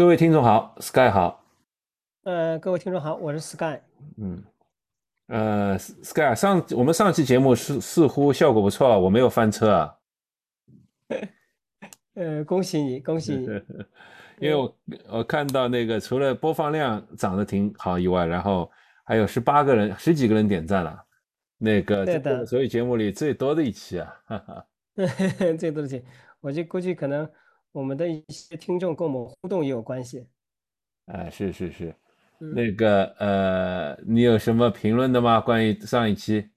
各位听众好，Sky 好，呃，各位听众好，我是 Sky。嗯，呃，Sky 上我们上期节目似似乎效果不错，我没有翻车啊。呃，恭喜你，恭喜你，因为我我看到那个除了播放量涨得挺好以外，然后还有十八个人、十几个人点赞了，那个对的，所以节目里最多的一期啊，哈哈，最多的一期，我就估计可能。我们的一些听众跟我们互动也有关系，啊，是是是，那个呃，你有什么评论的吗？关于上一期？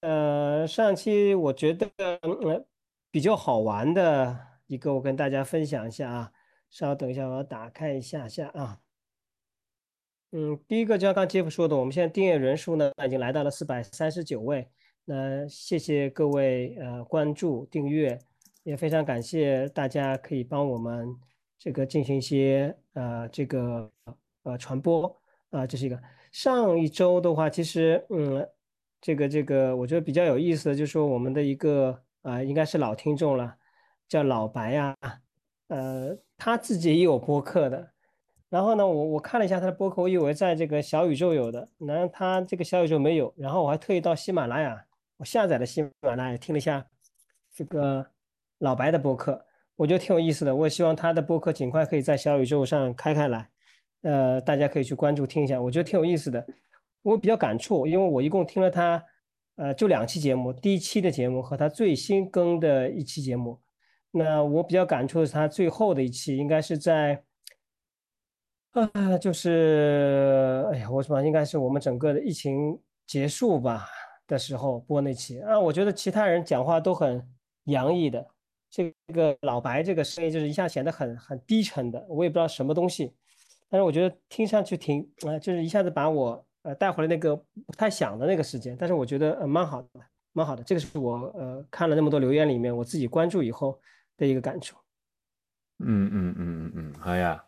呃，上期我觉得比较好玩的一个，我跟大家分享一下啊。稍等一下，我要打开一下下啊。嗯，第一个就像刚杰夫说的，我们现在订阅人数呢已经来到了四百三十九位，那谢谢各位呃关注订阅。也非常感谢大家可以帮我们这个进行一些呃这个呃传播啊，这是一个上一周的话，其实嗯这个这个我觉得比较有意思的，就是说我们的一个啊应该是老听众了，叫老白啊，呃他自己也有播客的，然后呢我我看了一下他的播客，我以为在这个小宇宙有的，然后他这个小宇宙没有，然后我还特意到喜马拉雅我下载了喜马拉雅听了一下这个。老白的播客，我觉得挺有意思的。我也希望他的播客尽快可以在小宇宙上开开来，呃，大家可以去关注听一下，我觉得挺有意思的。我比较感触，因为我一共听了他，呃，就两期节目，第一期的节目和他最新更的一期节目。那我比较感触的是他最后的一期，应该是在，啊，就是，哎呀，我什么应该是我们整个的疫情结束吧的时候播那期啊。我觉得其他人讲话都很洋溢的。这个老白这个声音就是一下显得很很低沉的，我也不知道什么东西，但是我觉得听上去挺啊，就是一下子把我呃带回了那个不太想的那个时间，但是我觉得呃蛮好的，蛮好的，这个是我呃看了那么多留言里面我自己关注以后的一个感触。嗯嗯嗯嗯嗯，好呀，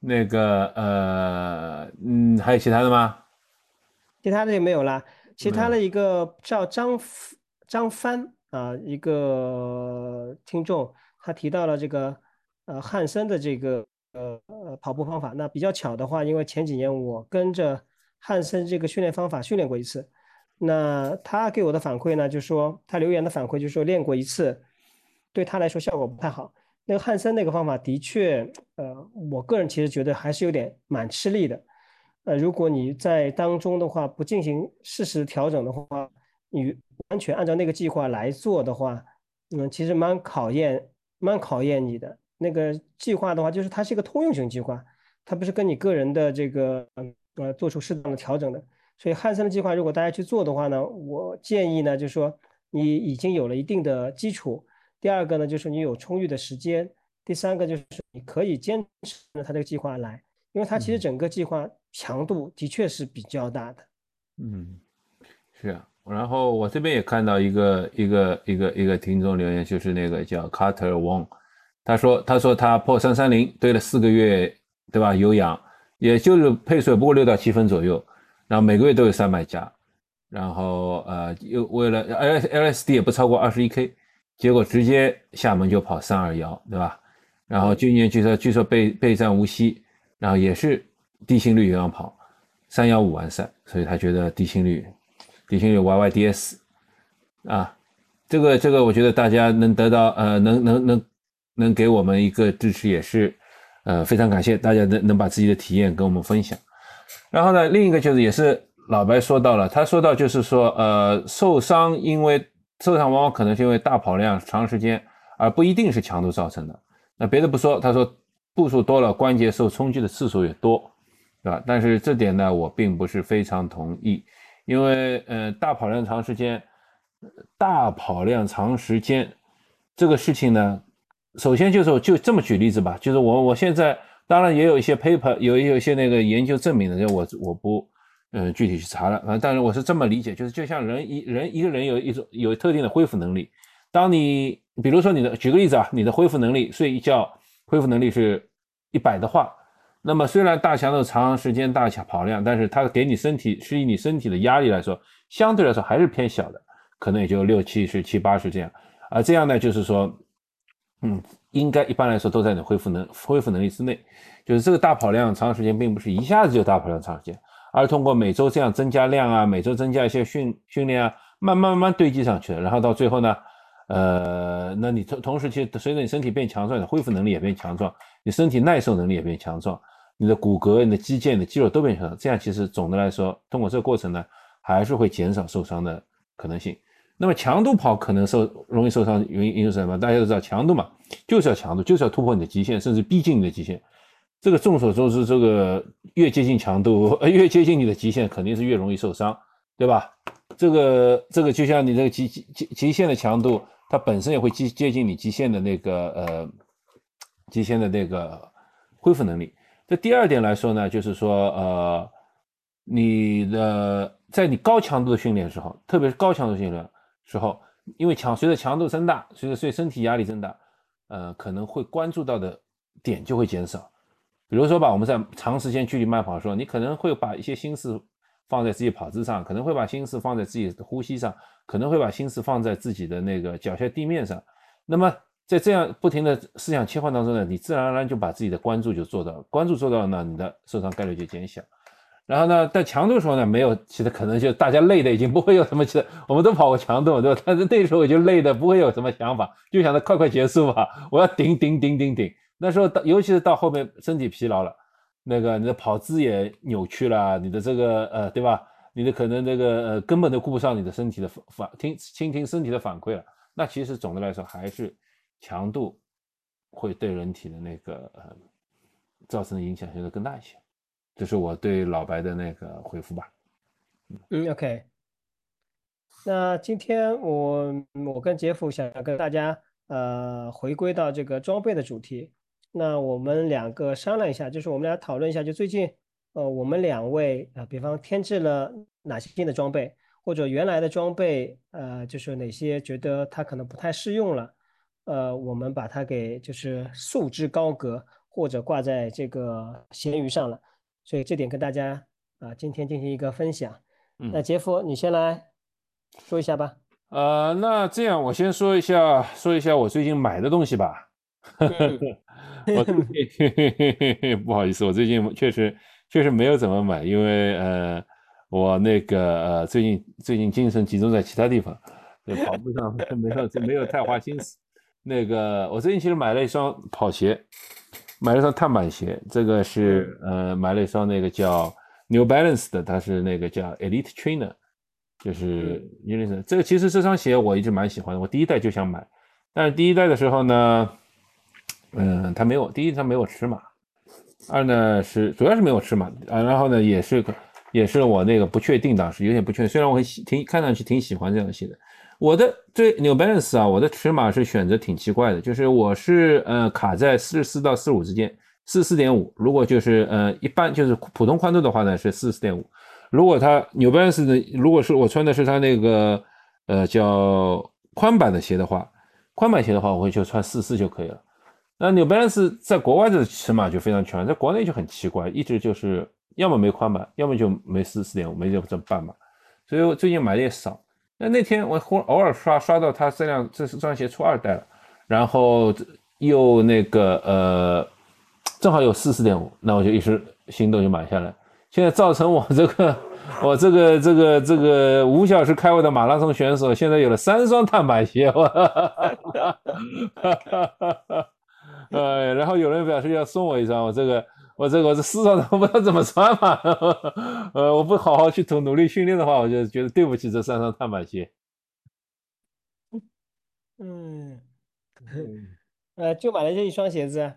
那个呃嗯还有其他的吗？其他的也没有啦，其他的一个叫张张帆。啊，一个听众他提到了这个呃汉森的这个呃呃跑步方法。那比较巧的话，因为前几年我跟着汉森这个训练方法训练过一次。那他给我的反馈呢，就是说他留言的反馈就是说练过一次，对他来说效果不太好。那个汉森那个方法的确，呃，我个人其实觉得还是有点蛮吃力的。呃，如果你在当中的话不进行适时调整的话，你。完全按照那个计划来做的话，嗯，其实蛮考验，蛮考验你的。那个计划的话，就是它是一个通用型计划，它不是跟你个人的这个呃做出适当的调整的。所以汉森的计划，如果大家去做的话呢，我建议呢，就是说你已经有了一定的基础。第二个呢，就是你有充裕的时间。第三个就是你可以坚持他这个计划来，因为它其实整个计划强度的确是比较大的。嗯，是啊。然后我这边也看到一个一个一个一个听众留言，就是那个叫 Carter Wong，他说他说他破三三零对了四个月，对吧？有氧，也就是配速不过六到七分左右，然后每个月都有三百加，然后呃又为了 L L S D 也不超过二十一 K，结果直接厦门就跑三二幺，对吧？然后今年据说据说备备战无锡，然后也是低心率有氧跑三幺五完赛，所以他觉得低心率。底薪有 YYDS，啊，这个这个，我觉得大家能得到呃，能能能能给我们一个支持，也是呃非常感谢大家能能把自己的体验跟我们分享。然后呢，另一个就是也是老白说到了，他说到就是说呃受伤，因为受伤往往可能是因为大跑量长时间，而不一定是强度造成的。那别的不说，他说步数多了，关节受冲击的次数也多，对吧？但是这点呢，我并不是非常同意。因为呃，大跑量长时间，大跑量长时间这个事情呢，首先就是就这么举例子吧，就是我我现在当然也有一些 paper，有有一些那个研究证明的，就我我不嗯具体去查了，反正但是我是这么理解，就是就像人一人一个人有一种有特定的恢复能力，当你比如说你的举个例子啊，你的恢复能力睡一觉恢复能力是一百的话。那么虽然大强度长时间大跑量，但是它给你身体适应你身体的压力来说，相对来说还是偏小的，可能也就六七十、七八十这样。啊这样呢，就是说，嗯，应该一般来说都在你恢复能恢复能力之内。就是这个大跑量长时间并不是一下子就大跑量长时间，而通过每周这样增加量啊，每周增加一些训训练啊，慢慢慢慢堆积上去的，然后到最后呢，呃，那你同同时其实随着你身体变强壮，你的恢复能力也变强壮，你身体耐受能力也变强壮，你的骨骼、你的肌腱、的肌肉都变强壮，这样其实总的来说，通过这个过程呢，还是会减少受伤的可能性。那么强度跑可能受容易受伤原因因素是什么？大家都知道强度嘛，就是要强度，就是要突破你的极限，甚至逼近你的极限。这个众所周知，这个越接近强度，呃，越接近你的极限，肯定是越容易受伤，对吧？这个这个就像你这个极极极极限的强度，它本身也会接接近你极限的那个呃极限的那个恢复能力。这第二点来说呢，就是说呃，你的在你高强度的训练时候，特别是高强度训练。时候，因为强随着强度增大，随着随身体压力增大，呃，可能会关注到的点就会减少。比如说吧，我们在长时间距离慢跑的时候，你可能会把一些心思放在自己跑姿上，可能会把心思放在自己的呼吸上，可能会把心思放在自己的那个脚下地面上。那么在这样不停的思想切换当中呢，你自然而然就把自己的关注就做到了，关注做到了呢，你的受伤概率就减小。然后呢，在强度的时候呢，没有，其实可能就大家累的已经不会有什么，其实我们都跑过强度，对吧？但是那时候我就累的不会有什么想法，就想着快快结束吧，我要顶顶顶顶顶。那时候到，尤其是到后面身体疲劳了，那个你的跑姿也扭曲了，你的这个呃，对吧？你的可能这个呃根本都顾不上你的身体的反听倾听身体的反馈了。那其实总的来说还是强度会对人体的那个呃造成的影响相对更大一些。这是我对老白的那个回复吧。嗯，OK。那今天我我跟杰夫想要跟大家呃回归到这个装备的主题。那我们两个商量一下，就是我们俩讨论一下，就最近呃我们两位啊，比方添置了哪些新的装备，或者原来的装备呃就是哪些觉得它可能不太适用了，呃我们把它给就是束之高阁，或者挂在这个闲鱼上了。所以这点跟大家啊，今天进行一个分享。那杰夫，你先来说一下吧。呃，那这样我先说一下，说一下我最近买的东西吧。我 不好意思，我最近确实确实没有怎么买，因为呃，我那个呃最近最近精神集中在其他地方，跑步上 没有没有太花心思。那个我最近其实买了一双跑鞋。买了双碳板鞋，这个是呃买了一双那个叫 New Balance 的，它是那个叫 Elite Trainer，就是因为是这个其实这双鞋我一直蛮喜欢的，我第一代就想买，但是第一代的时候呢，嗯，它没有第一它没有尺码，二呢是主要是没有尺码啊，然后呢也是个也是我那个不确定当时有点不确定，虽然我很喜挺看上去挺喜欢这双鞋的。我的对 New Balance 啊，我的尺码是选择挺奇怪的，就是我是呃卡在四十四到四十五之间，四十四点五。如果就是呃一般就是普通宽度的话呢是四十四点五。如果它 New Balance 的，如果是我穿的是它那个呃叫宽版的鞋的话，宽版鞋的话我会就穿四四就可以了。那 New Balance 在国外的尺码就非常全，在国内就很奇怪，一直就是要么没宽版，要么就没四四点五，没这么半码。所以我最近买的也少。那那天我忽偶尔刷刷到他这辆这是双鞋出二代了，然后又那个呃正好有四四点五，那我就一时心动就买下来。现在造成我这个我这个这个这个五小时开外的马拉松选手，现在有了三双碳板鞋，哈哈哈哈哈哈！呃，然后有人表示要送我一双，我这个。我这个我这四双都不知道怎么穿嘛，呃，我不好好去努努力训练的话，我就觉得对不起这三双碳板鞋。嗯，呃，就买了这一双鞋子。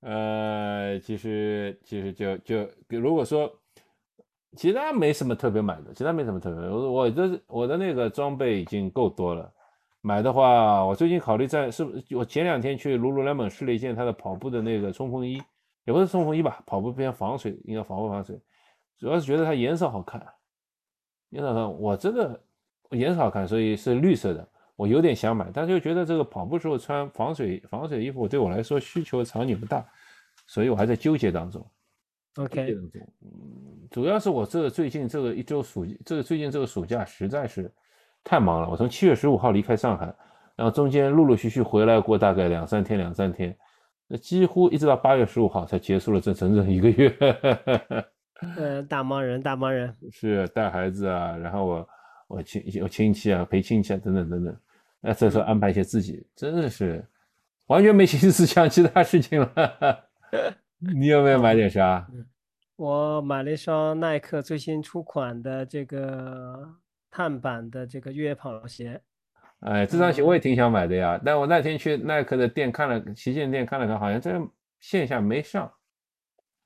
呃，其实其实就就如果说其他没什么特别买的，其他没什么特别，我我这我的那个装备已经够多了。买的话，我最近考虑在是不是我前两天去 lululemon 试了一件他的跑步的那个冲锋衣。也不是冲锋衣吧，跑步偏防水，应该防不防水？主要是觉得它颜色好看，颜色看我这个颜色好看，所以是绿色的，我有点想买，但是又觉得这个跑步时候穿防水防水衣服对我来说需求场景不大，所以我还在纠结当中。OK，嗯，主要是我这最近这个一周暑，这个最近这个暑假实在是太忙了，我从七月十五号离开上海，然后中间陆陆续续回来过大概两三天，两三天，那几乎一直到八月十五号才结束了这整整一个月。嗯，大忙人，大忙人。是带孩子啊，然后我我亲我亲戚啊，陪亲戚啊，等等等等。那这时候安排一些自己，真的是完全没心思想其他事情了。你有没有买点啥？我买了一双耐克最新出款的这个碳板的这个越野跑鞋。哎，这双鞋我也挺想买的呀，但我那天去耐克的店看了，旗舰店看了看，好像这线下没上。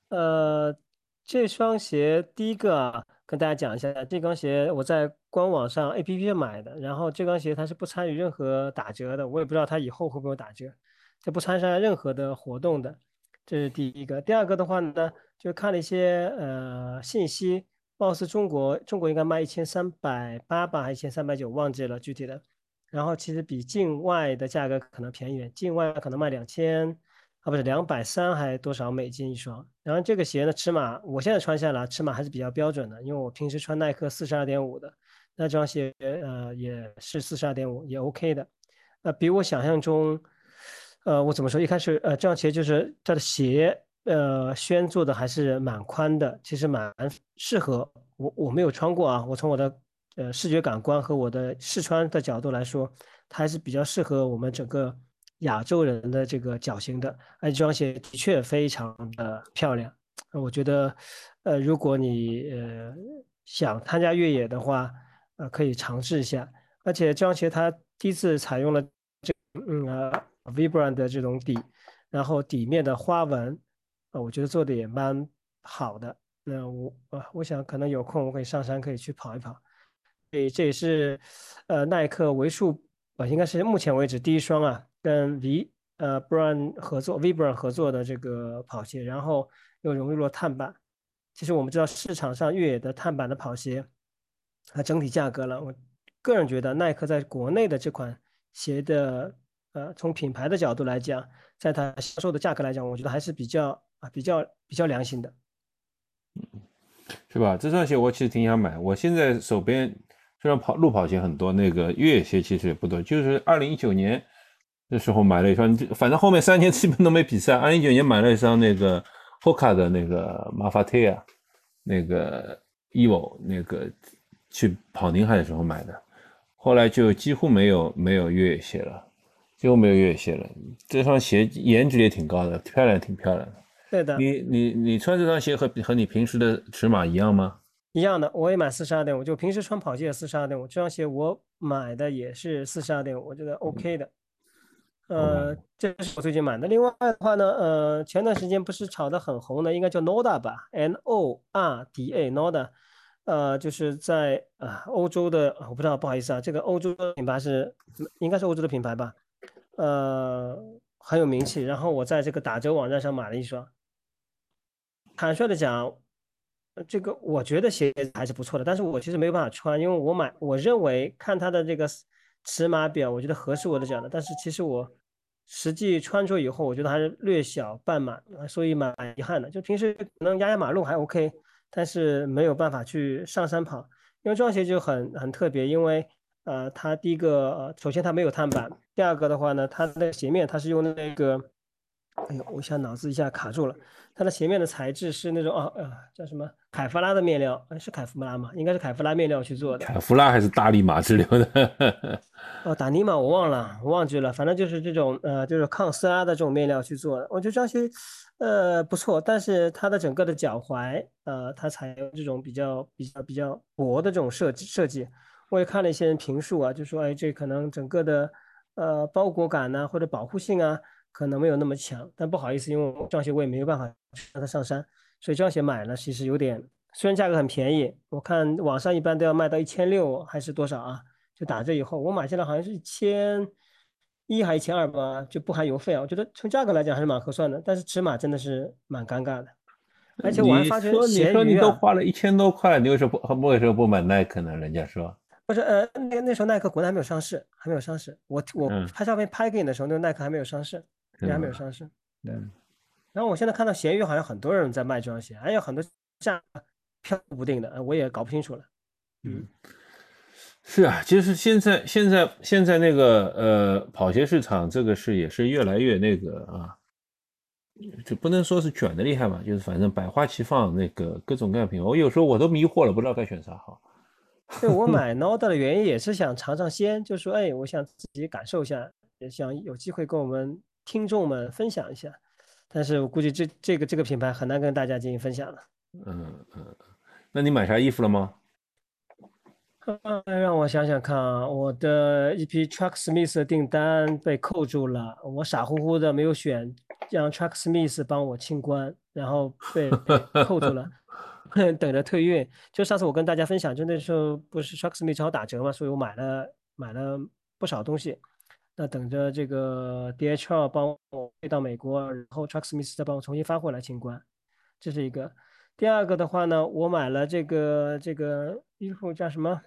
呃，这双鞋第一个啊，跟大家讲一下，这双鞋我在官网上 APP 买的，然后这双鞋它是不参与任何打折的，我也不知道它以后会不会打折，它不参加任何的活动的，这是第一个。第二个的话呢，就看了一些呃信息，貌似中国中国应该卖一千三百八吧，还一千三百九，忘记了具体的。然后其实比境外的价格可能便宜点，境外可能卖两千啊，不是两百三还多少美金一双。然后这个鞋呢，尺码我现在穿下来尺码还是比较标准的，因为我平时穿耐克四十二点五的，那这双鞋呃也是四十二点五，也 OK 的。呃，比我想象中，呃，我怎么说？一开始呃，这双鞋就是它的鞋呃楦做的还是蛮宽的，其实蛮适合我。我没有穿过啊，我从我的。呃，视觉感官和我的试穿的角度来说，它还是比较适合我们整个亚洲人的这个脚型的。而这双鞋的确非常的漂亮，我觉得，呃，如果你呃想参加越野的话，呃，可以尝试一下。而且这双鞋它第一次采用了这嗯呃 Vibram 的这种底，然后底面的花纹，呃，我觉得做的也蛮好的。那我呃，我想可能有空我可以上山可以去跑一跑。对，这也是，呃，耐克为数，呃，应该是目前为止第一双啊，跟 V 呃，Bran 合作，V Brand 合作的这个跑鞋，然后又融入了碳板。其实我们知道市场上越野的碳板的跑鞋，它整体价格了，我个人觉得耐克在国内的这款鞋的，呃，从品牌的角度来讲，在它销售的价格来讲，我觉得还是比较啊，比较比较良心的。是吧？这双鞋我其实挺想买，我现在手边。虽然跑路跑鞋很多，那个越野鞋其实也不多。就是二零一九年的时候买了一双，反正后面三年基本都没比赛。二零一九年买了一双那个 Hoka 的那个马法特亚，那个 Evo 那个去跑宁海的时候买的，后来就几乎没有没有越野鞋了，几乎没有越野鞋了。这双鞋颜值也挺高的，漂亮挺漂亮的。对的。你你你穿这双鞋和和你平时的尺码一样吗？一样的，我也买四十二点五，就平时穿跑鞋四十二点五。这双鞋我买的也是四十二点五，我觉得 OK 的。呃，这是我最近买的。另外的话呢，呃，前段时间不是炒得很红的，应该叫 Noda 吧，N O R D A，Noda。呃，就是在啊欧洲的，我不知道，不好意思啊，这个欧洲的品牌是应该是欧洲的品牌吧？呃，很有名气。然后我在这个打折网站上买了一双。坦率的讲。这个我觉得鞋子还是不错的，但是我其实没有办法穿，因为我买，我认为看它的这个尺码表，我觉得合适我的脚的，但是其实我实际穿着以后，我觉得还是略小半码，所以蛮遗憾的。就平时能压压马路还 OK，但是没有办法去上山跑，因为这双鞋就很很特别，因为呃，它第一个呃，首先它没有碳板，第二个的话呢，它的鞋面它是用的那个。哎呦，我一下脑子一下卡住了。它的鞋面的材质是那种啊呃叫什么凯夫拉的面料？哎，是凯夫拉吗？应该是凯夫拉面料去做的。凯夫拉还是大力马之流的？哦，达尼玛我忘了，我忘记了。反正就是这种呃，就是抗撕拉的这种面料去做的。我觉得这双鞋呃不错，但是它的整个的脚踝呃，它采用这种比较比较比较薄的这种设计设计。我也看了一些人评述啊，就说哎这可能整个的呃包裹感呢或者保护性啊。可能没有那么强，但不好意思，因为这双鞋我也没有办法让它上山，所以这双鞋买了其实有点，虽然价格很便宜，我看网上一般都要卖到一千六还是多少啊？就打折以后，我买下来好像是一千一还一千二吧，就不含邮费啊。我觉得从价格来讲还是蛮合算的，但是尺码真的是蛮尴尬的。而且我还发觉，你说你都花了一千多块，你为什么不为什么不买耐克呢？人家说。不是，呃，那那时候耐克国内还没有上市，还没有上市。我我拍照片拍给你的时候，那个耐克还没有上市。还没有上市，对。然后我现在看到闲鱼好像很多人在卖这双鞋，还有很多价飘不定的，我也搞不清楚了。嗯，是啊，其实现在现在现在那个呃跑鞋市场这个是也是越来越那个啊，就不能说是卷的厉害嘛，就是反正百花齐放，那个各种各样品牌，我有时候我都迷惑了，不知道该选啥好。对我 买 Noda 的原因也是想尝尝鲜，就说哎，我想自己感受一下，也想有机会跟我们听众们分享一下。但是我估计这这个这个品牌很难跟大家进行分享了。嗯嗯，那你买啥衣服了吗？嗯，让我想想看啊，我的一批 Truck Smith 的订单被扣住了，我傻乎乎的没有选，让 Truck Smith 帮我清关，然后被扣住了，等着退运。就上次我跟大家分享，就那时候不是 Truck Smith 正好打折嘛，所以我买了买了不少东西，那等着这个 DHL 帮我飞到美国，然后 Truck Smith 再帮我重新发回来清关，这是一个。第二个的话呢，我买了这个这个衣服叫什么？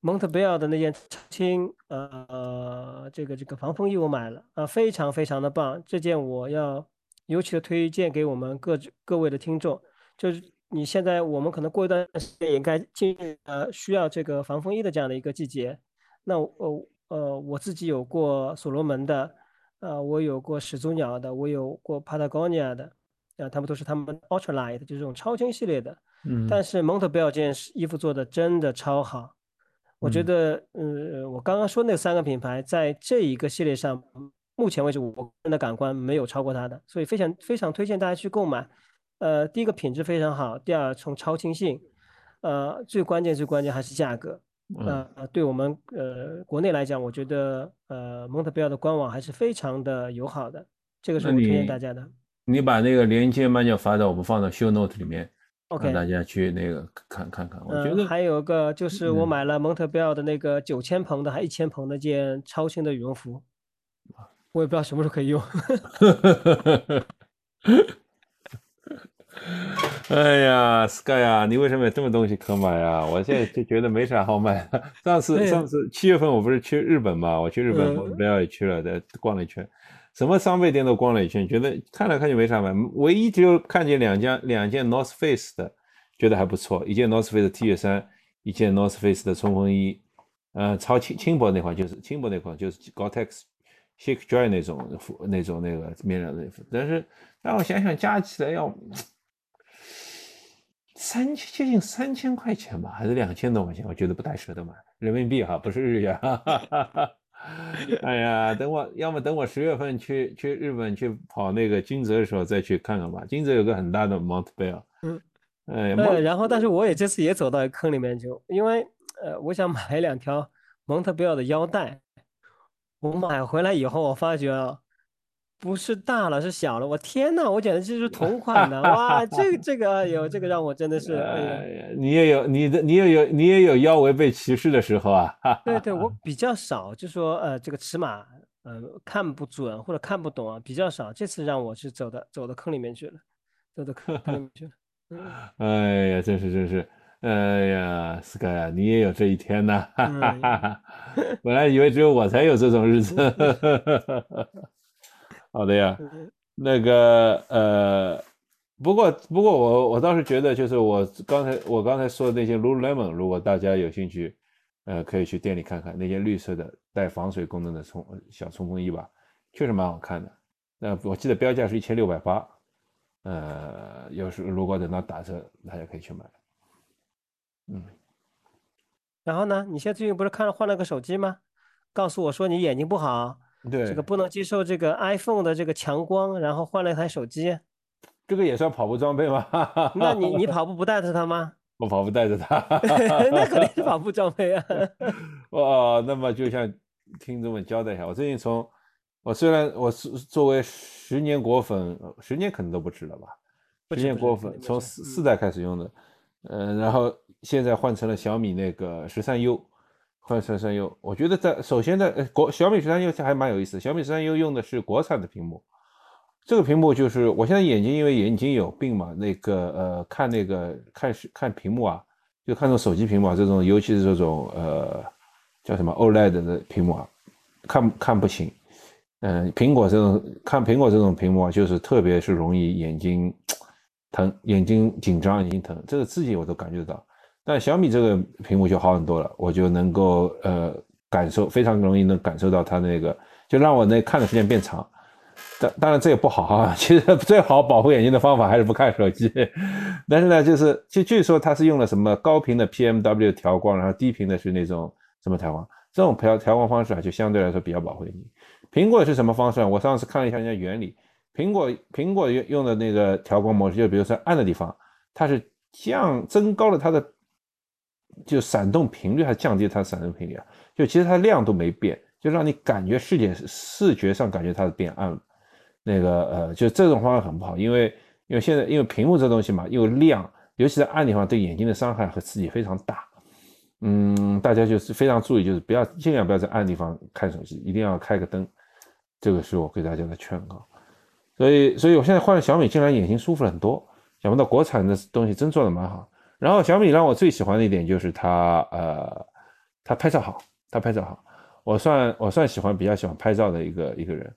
蒙特贝尔的那件超轻，呃，这个这个防风衣我买了啊，非常非常的棒。这件我要尤其的推荐给我们各各位的听众，就是你现在我们可能过一段时间也该进入呃需要这个防风衣的这样的一个季节。那呃呃，我自己有过所罗门的，呃，我有过始祖鸟的，我有过 Patagonia 的，啊，他们都是他们 Ultralight 就是这种超轻系列的。嗯。但是蒙特贝尔这件衣服做的真的超好。我觉得，嗯，我刚刚说那三个品牌在这一个系列上，目前为止我个人的感官没有超过它的，所以非常非常推荐大家去购买。呃，第一个品质非常好，第二从超轻性，呃，最关键最关键还是价格。呃，对我们呃国内来讲，我觉得呃蒙特贝尔的官网还是非常的友好的，这个是我推荐大家的。你把那个连接慢点发到我们放到 show note 里面。OK，大家去那个看看看，我觉得还有个就是我买了蒙特贝尔的那个九千蓬的还一千蓬的件超轻的羽绒服，我也不知道什么时候可以用。哎呀，Sky 啊，你为什么有这么东西可买啊？我现在就觉得没啥好买的。上次上次七月份我不是去日本嘛，我去日本蒙特贝尔也去了，在逛了一圈。什么商备店都逛了一圈，觉得看来看去没啥买，唯一就看见两件两件 North Face 的，觉得还不错，一件 North Face 的 T 恤衫，一件 North Face 的冲锋衣，呃，超轻轻薄那款就是轻薄那款就是 Gore-Tex Shake Dry 那种那种那个面料的衣服，但是让我想想加起来要三千接近三千块钱吧，还是两千多块钱，我觉得不太舍得买人民币哈，不是日元。哎呀，等我要么等我十月份去去日本去跑那个金泽的时候再去看看吧。金泽有个很大的 Mount Bell，嗯，哎，然后但是我也这次也走到坑里面去，因为呃，我想买两条 Montbell 的腰带，我买回来以后我发觉啊。不是大了，是小了。我天呐，我简直就是同 款的哇！这个这个有这个让我真的是，哎呀，你也有你的，你也有你也有腰围被歧视的时候啊。对对，我比较少，就说呃这个尺码呃看不准或者看不懂啊，比较少。这次让我是走的走到坑里面去了，走到坑里面去了。哎呀，真是真是，哎呀，Sky，你也有这一天呐！本来以为只有我才有这种日子。好的呀，那个呃，不过不过我我倒是觉得，就是我刚才我刚才说的那些 Lululemon，如果大家有兴趣，呃，可以去店里看看那件绿色的带防水功能的冲小冲锋衣吧，确实蛮好看的。那我记得标价是一千六百八，呃，要是如果等到打折，大家可以去买。嗯，然后呢？你现在最近不是看了换了个手机吗？告诉我说你眼睛不好。对，这个不能接受这个 iPhone 的这个强光，然后换了一台手机，这个也算跑步装备吗？那你你跑步不带着它吗？我跑步带着它，那肯定是跑步装备啊。哦，那么就像听众们交代一下，我最近从我虽然我是作为十年果粉，十年可能都不止了吧，十年果粉从四四代开始用的，嗯，然后现在换成了小米那个十三 U。换十三 U，我觉得在首先在国小米十三 U 还蛮有意思。小米十三 U 用的是国产的屏幕，这个屏幕就是我现在眼睛因为眼睛有病嘛，那个呃看那个看是看屏幕啊，就看这种手机屏幕啊，这种尤其是这种呃叫什么 OLED 的屏幕啊，看看不清。嗯，苹果这种看苹果这种屏幕啊，就是特别是容易眼睛疼、眼睛紧张、眼睛疼，这个自己我都感觉得到。但小米这个屏幕就好很多了，我就能够呃感受非常容易能感受到它那个，就让我那看的时间变长。当当然这也不好哈，其实最好保护眼睛的方法还是不看手机。但是呢，就是据据说它是用了什么高频的 PMW 调光，然后低频的是那种什么调光，这种调调光方式啊，就相对来说比较保护眼睛。苹果是什么方式？我上次看了一下人家原理，苹果苹果用用的那个调光模式，就比如说暗的地方，它是降增高了它的。就闪动频率还降低它闪动频率啊，就其实它亮度没变，就让你感觉视觉视觉上感觉它是变暗了。那个呃，就这种方法很不好，因为因为现在因为屏幕这东西嘛，又亮，尤其在暗地方对眼睛的伤害和刺激非常大。嗯，大家就是非常注意，就是不要尽量不要在暗地方看手机，一定要开个灯。这个是我给大家的劝告。所以所以我现在换了小米，竟然眼睛舒服了很多。想不到国产的东西真做的蛮好。然后小米让我最喜欢的一点就是它，呃，它拍照好，它拍照好。我算我算喜欢比较喜欢拍照的一个一个人。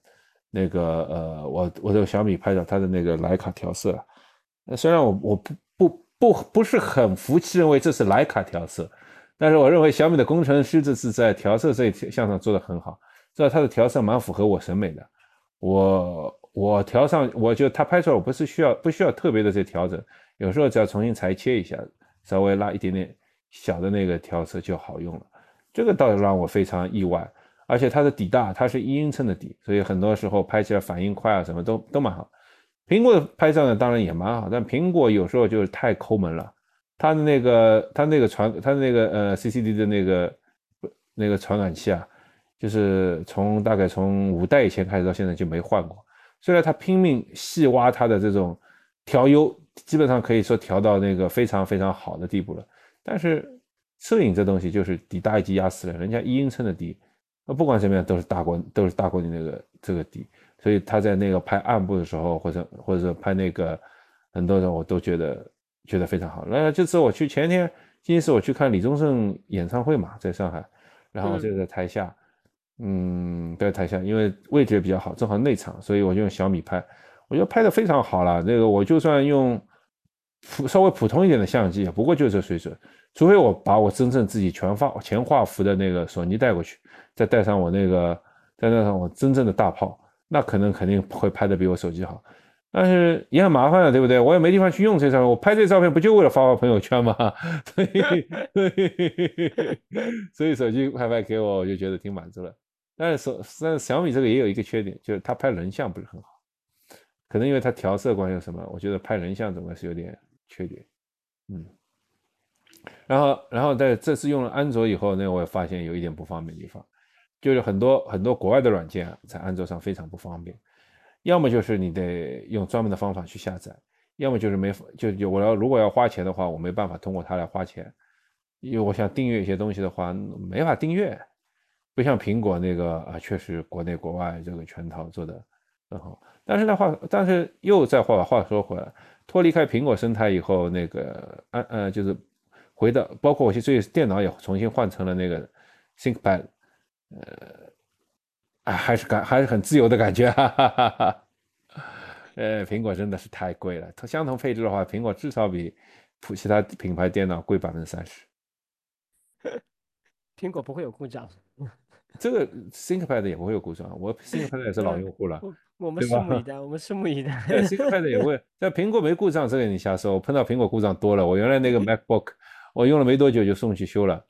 那个呃，我我这个小米拍照，它的那个徕卡调色，虽然我我不不不不是很服气，认为这是徕卡调色，但是我认为小米的工程师这次在调色这一项上做的很好，知道它的调色蛮符合我审美的。我我调上，我就它拍出来，我不是需要不需要特别的这调整。有时候只要重新裁切一下，稍微拉一点点小的那个调色就好用了。这个倒是让我非常意外，而且它的底大，它是一英寸的底，所以很多时候拍起来反应快啊，什么都都蛮好。苹果的拍照呢，当然也蛮好，但苹果有时候就是太抠门了。它的那个它那个传它的那个呃 CCD 的那个那个传感器啊，就是从大概从五代以前开始到现在就没换过。虽然它拼命细挖它的这种调优。基本上可以说调到那个非常非常好的地步了，但是摄影这东西就是底大一级压死了，人家一英寸的底，那不管怎么样都是大过都是大过你那个这个底，所以他在那个拍暗部的时候，或者或者拍那个很多人我都觉得觉得非常好。那这次我去前天，今天是我去看李宗盛演唱会嘛，在上海，然后就在台下，嗯，在台下，因为位置也比较好，正好内场，所以我就用小米拍。我觉得拍的非常好了，那个我就算用普稍微普通一点的相机，不过就这水准。除非我把我真正自己全画全画幅的那个索尼带过去，再带上我那个再带上我真正的大炮，那可能肯定会拍的比我手机好。但是也很麻烦了，对不对？我也没地方去用这照片，我拍这照片不就为了发发朋友圈吗？所以所以手机拍拍给我，我就觉得挺满足了。但是手但是小米这个也有一个缺点，就是它拍人像不是很好。可能因为它调色关系什么，我觉得拍人像总归是有点缺点，嗯。然后，然后在这次用了安卓以后，那我也发现有一点不方便的地方，就是很多很多国外的软件，在安卓上非常不方便，要么就是你得用专门的方法去下载，要么就是没就就我要如果要花钱的话，我没办法通过它来花钱，因为我想订阅一些东西的话，没法订阅，不像苹果那个啊，确实国内国外这个全套做的很好。但是的话，但是又再话话说回来，脱离开苹果生态以后，那个安呃，就是回到，包括我去最电脑也重新换成了那个 ThinkPad，呃，啊，还是感还是很自由的感觉，哈哈哈哈。呃，苹果真的是太贵了，它相同配置的话，苹果至少比普其他品牌电脑贵百分之三十。苹果不会有故障。这个 ThinkPad 也不会有故障，我 ThinkPad 也是老用户了。我们拭目以待，我们拭目以待。ThinkPad 也会，但 苹果没故障，这个你瞎说。我碰到苹果故障多了，我原来那个 MacBook，我用了没多久就送去修了，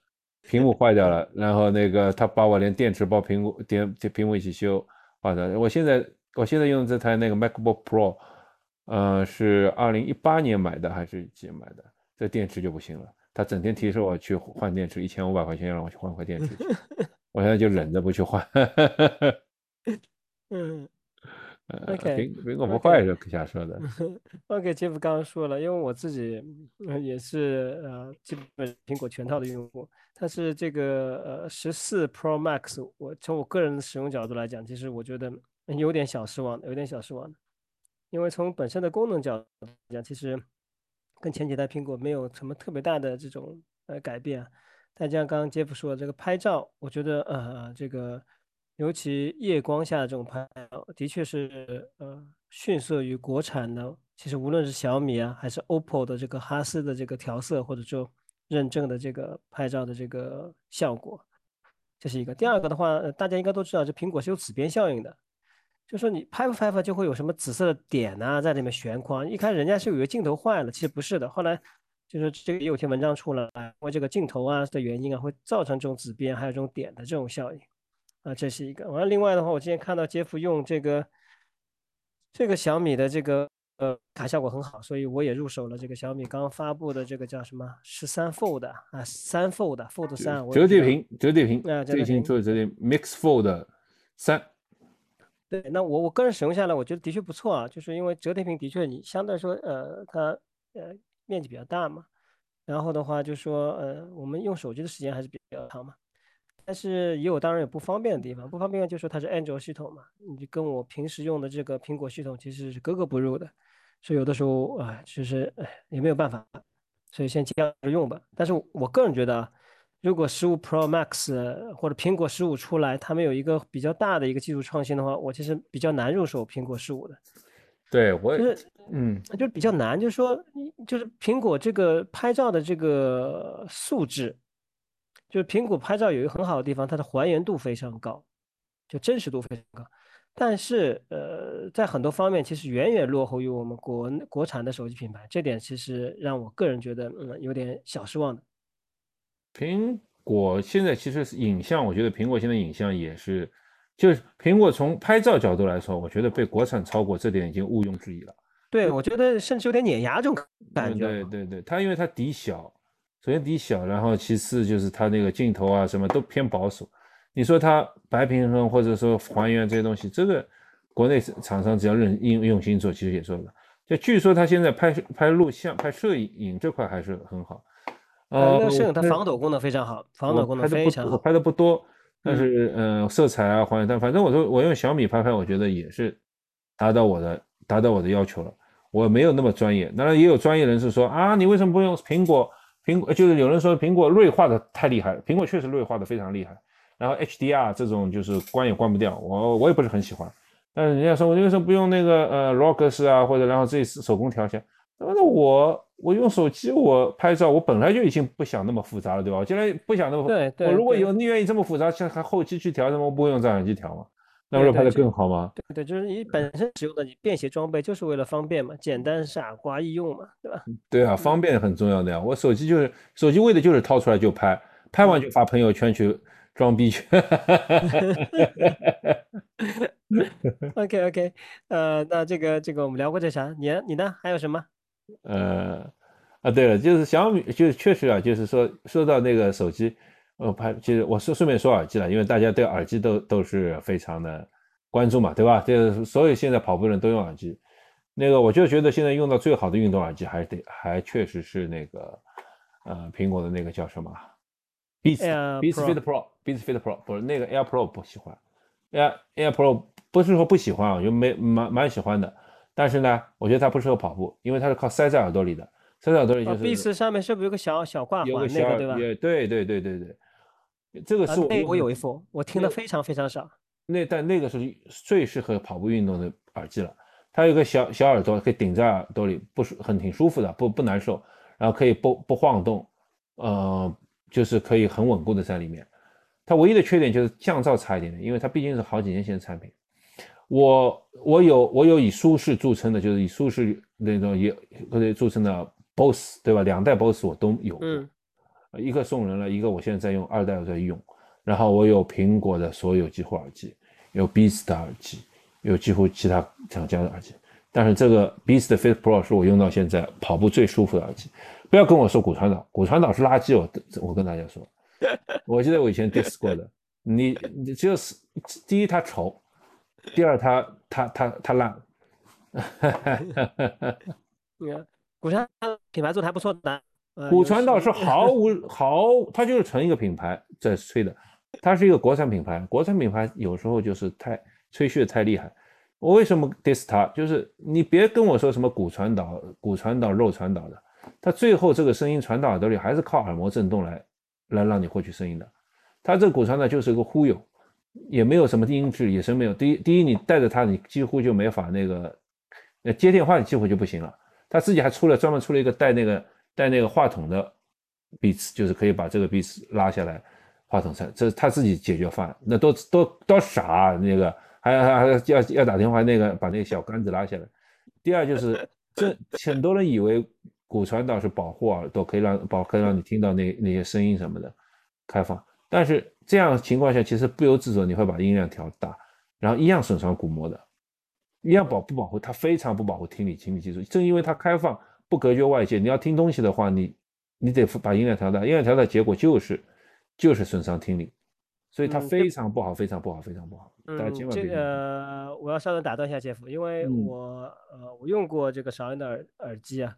屏幕坏掉了，然后那个他把我连电池包、屏幕、电屏幕一起修坏的。我现在我现在用的这台那个 MacBook Pro，呃，是二零一八年买的还是几买的？这电池就不行了，他整天提示我去换电池，一千五百块钱让我去换块电池。我现在就忍着不去换。嗯。OK，苹果不坏是瞎说的。OK，杰夫刚刚说了，因为我自己也是呃，基本苹果全套的用户。但是这个呃十四 Pro Max，我从我个人的使用角度来讲，其实我觉得有点小失望，有点小失望的。因为从本身的功能角度来讲，其实跟前几代苹果没有什么特别大的这种呃改变。再加上刚刚杰夫说的这个拍照，我觉得呃这个。尤其夜光下的这种拍照，的确是呃逊色于国产的。其实无论是小米啊，还是 OPPO 的这个哈斯的这个调色，或者说认证的这个拍照的这个效果，这是一个。第二个的话，大家应该都知道，这苹果是有紫边效应的，就说你拍不拍吧，就会有什么紫色的点呐在里面悬框。一开始人家是以为镜头坏了，其实不是的。后来就是这个也有篇文章出来，因为这个镜头啊的原因啊，会造成这种紫边还有这种点的这种效应啊，这是一个。完了，另外的话，我今天看到杰夫用这个这个小米的这个。呃，卡效果很好，所以我也入手了这个小米刚发布的这个叫什么十三 Fold 啊，三 Fold，Fold 三，折叠屏，折叠屏，啊，最新出的折叠 Mix Fold 三。对，那我我个人使用下来，我觉得的确不错啊，就是因为折叠屏的确你相对来说，呃，它呃面积比较大嘛，然后的话就说，呃，我们用手机的时间还是比较长嘛。但是也有当然有不方便的地方，不方便就是说它是安卓系统嘛，你就跟我平时用的这个苹果系统其实是格格不入的。所以有的时候啊，其实哎也没有办法，所以先这样用吧。但是我个人觉得啊，如果十五 Pro Max 或者苹果十五出来，他们有一个比较大的一个技术创新的话，我其实比较难入手苹果十五的。对，我就是，嗯，就是比较难，就是说，就是苹果这个拍照的这个素质，就是苹果拍照有一个很好的地方，它的还原度非常高，就真实度非常高。但是，呃，在很多方面其实远远落后于我们国国产的手机品牌，这点其实让我个人觉得，嗯，有点小失望的。苹果现在其实影像，我觉得苹果现在影像也是，就是苹果从拍照角度来说，我觉得被国产超过，这点已经毋庸置疑了。对，我觉得甚至有点碾压这种感觉。对对对，它因为它底小，首先底小，然后其次就是它那个镜头啊什么都偏保守。你说它白平衡或者说还原这些东西，这个国内厂商只要认用用心做，其实也做了。就据说它现在拍拍录像、拍摄影这块还是很好。呃，那摄影它防抖功能非常好，防抖功能非常好。我拍的不多，但是嗯，色彩啊还原，但反正我说我用小米拍拍，我觉得也是达到我的达到我的要求了。我没有那么专业，当然也有专业人士说啊，你为什么不用苹果？苹果就是有人说苹果锐化的太厉害，苹果确实锐化的非常厉害。然后 HDR 这种就是关也关不掉，我我也不是很喜欢。但是人家说我为什么不用那个呃式啊，或者然后自己手工调一下？那我我用手机我拍照，我本来就已经不想那么复杂了，对吧？我既然不想那么，对对。我如果有你愿意这么复杂，像还后期去调，什么我不会用照相机调吗？那不是拍的更好吗？对对，就是你本身使用的你便携装备就是为了方便嘛，简单傻瓜易用嘛，对吧？对啊，方便很重要的呀。我手机就是手机为的就是掏出来就拍，拍完就发朋友圈去。装逼去，OK OK，呃，那这个这个我们聊过这啥？你你呢？还有什么？呃，啊，对了，就是小米，就是确实啊，就是说说到那个手机，我拍，其实我是顺便说耳机了，因为大家对耳机都都是非常的关注嘛，对吧？就是所有现在跑步人都用耳机，那个我就觉得现在用到最好的运动耳机，还得还确实是那个呃苹果的那个叫什么？Beats Beats Fit Pro Beats Fit Pro 不是那个 Air Pro 不喜欢，Air Air Pro 不是说不喜欢啊，就没蛮蛮喜欢的。但是呢，我觉得它不适合跑步，因为它是靠塞在耳朵里的，塞在耳朵里就是。Beats 上面是不是有个小小挂环那个对吧？对对对对对，这个是我有一副，我听的非常非常少。那但那个是最适合跑步运动的耳机了，它有个小小耳朵可以顶在耳朵里，不舒很挺舒服的，不不难受，然后可以不不晃动，呃。就是可以很稳固的在里面，它唯一的缺点就是降噪差一点点，因为它毕竟是好几年前的产品。我我有我有以舒适著称的，就是以舒适那种也或者著称的 BOSS，对吧？两代 BOSS 我都有，嗯，一个送人了，一个我现在在用，二代我在用。然后我有苹果的所有几乎耳机，有 Beats 的耳机，有几乎其他厂家的耳机，但是这个 Beats 的 Fit Pro 是我用到现在跑步最舒服的耳机。不要跟我说骨传导，骨传导是垃圾。我我跟大家说，我记得我以前 diss 过的。你你只有是第一它丑，第二它它它它烂。你 看骨传导品牌做的还不错的。骨传导是毫 无毫，它就是纯一个品牌在吹的，它是一个国产品牌。国产品牌有时候就是太吹嘘的太厉害。我为什么 diss 它？就是你别跟我说什么骨传导、骨传导、肉传导的。它最后这个声音传到耳朵里，还是靠耳膜震动来，来让你获取声音的。它这个骨传导就是一个忽悠，也没有什么音质，也是没有。第一，第一，你带着它，你几乎就没法那个，那，接电话你几乎就不行了。他自己还出了专门出了一个带那个带那个话筒的 beats，就是可以把这个 beats 拉下来，话筒上，这是他自己解决方案。那都都都傻，那个还还还要要打电话那个把那个小杆子拉下来。第二就是，这很多人以为骨传导是保护耳朵，可以让保可以让你听到那那些声音什么的开放，但是这样情况下其实不由自主你会把音量调大，然后一样损伤鼓膜的。一样保不保护？它非常不保护听力、听力技术。正因为它开放、不隔绝外界，你要听东西的话，你你得把音量调大。音量调大，结果就是就是损伤听力，所以它非常不好，非常不好，非常不好。嗯，这个我要稍微打断一下杰夫，因为我呃我用过这个韶音的耳耳机啊，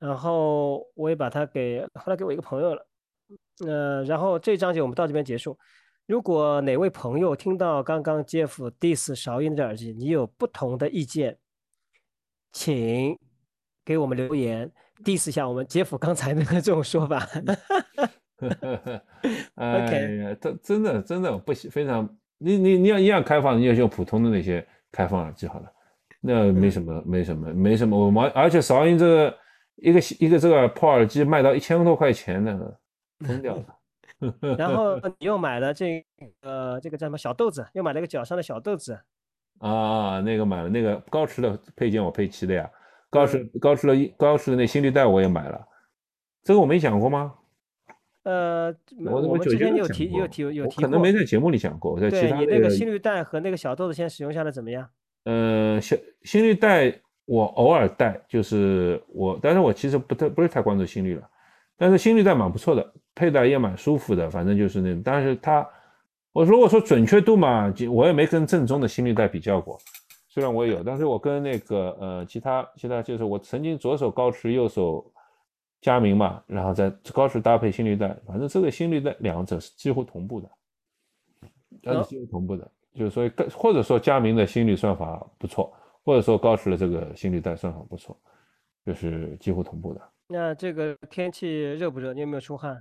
然后我也把它给后来给我一个朋友了，呃，然后这章节我们到这边结束。如果哪位朋友听到刚刚 Jeff diss 韶音的耳机，你有不同的意见，请给我们留言 diss 一下我们 Jeff 刚才那个这种说法。哎呀，他真的真的不行非常，你你你要一样开放，你就用普通的那些开放耳机好了，那没什么没什么没什么。我们而且韶音这个一个一个这个破耳机卖到一千多块钱呢，疯掉了。然后你又买了这个这个叫什么小豆子，又买了个脚上的小豆子啊，那个买了那个高驰的配件我配齐的呀，高驰高驰的高驰的那心率带我也买了，这个我没讲过吗？呃，我我之前有提有提有提可能没在节目里讲过，我在其他你那个心率带和那个小豆子现在使用下来怎么样？呃，小心率带我偶尔带，就是我，但是我其实不太不是太关注心率了。但是心率带蛮不错的，佩戴也蛮舒服的，反正就是那种。但是它，我如果说准确度嘛，我也没跟正宗的心率带比较过。虽然我有，但是我跟那个呃其他其他就是我曾经左手高驰，右手佳明嘛，然后在高驰搭配心率带，反正这个心率带两者是几乎同步的，它是几乎同步的。就是说，或者说佳明的心率算法不错，或者说高驰的这个心率带算法不错，就是几乎同步的。那这个天气热不热？你有没有出汗？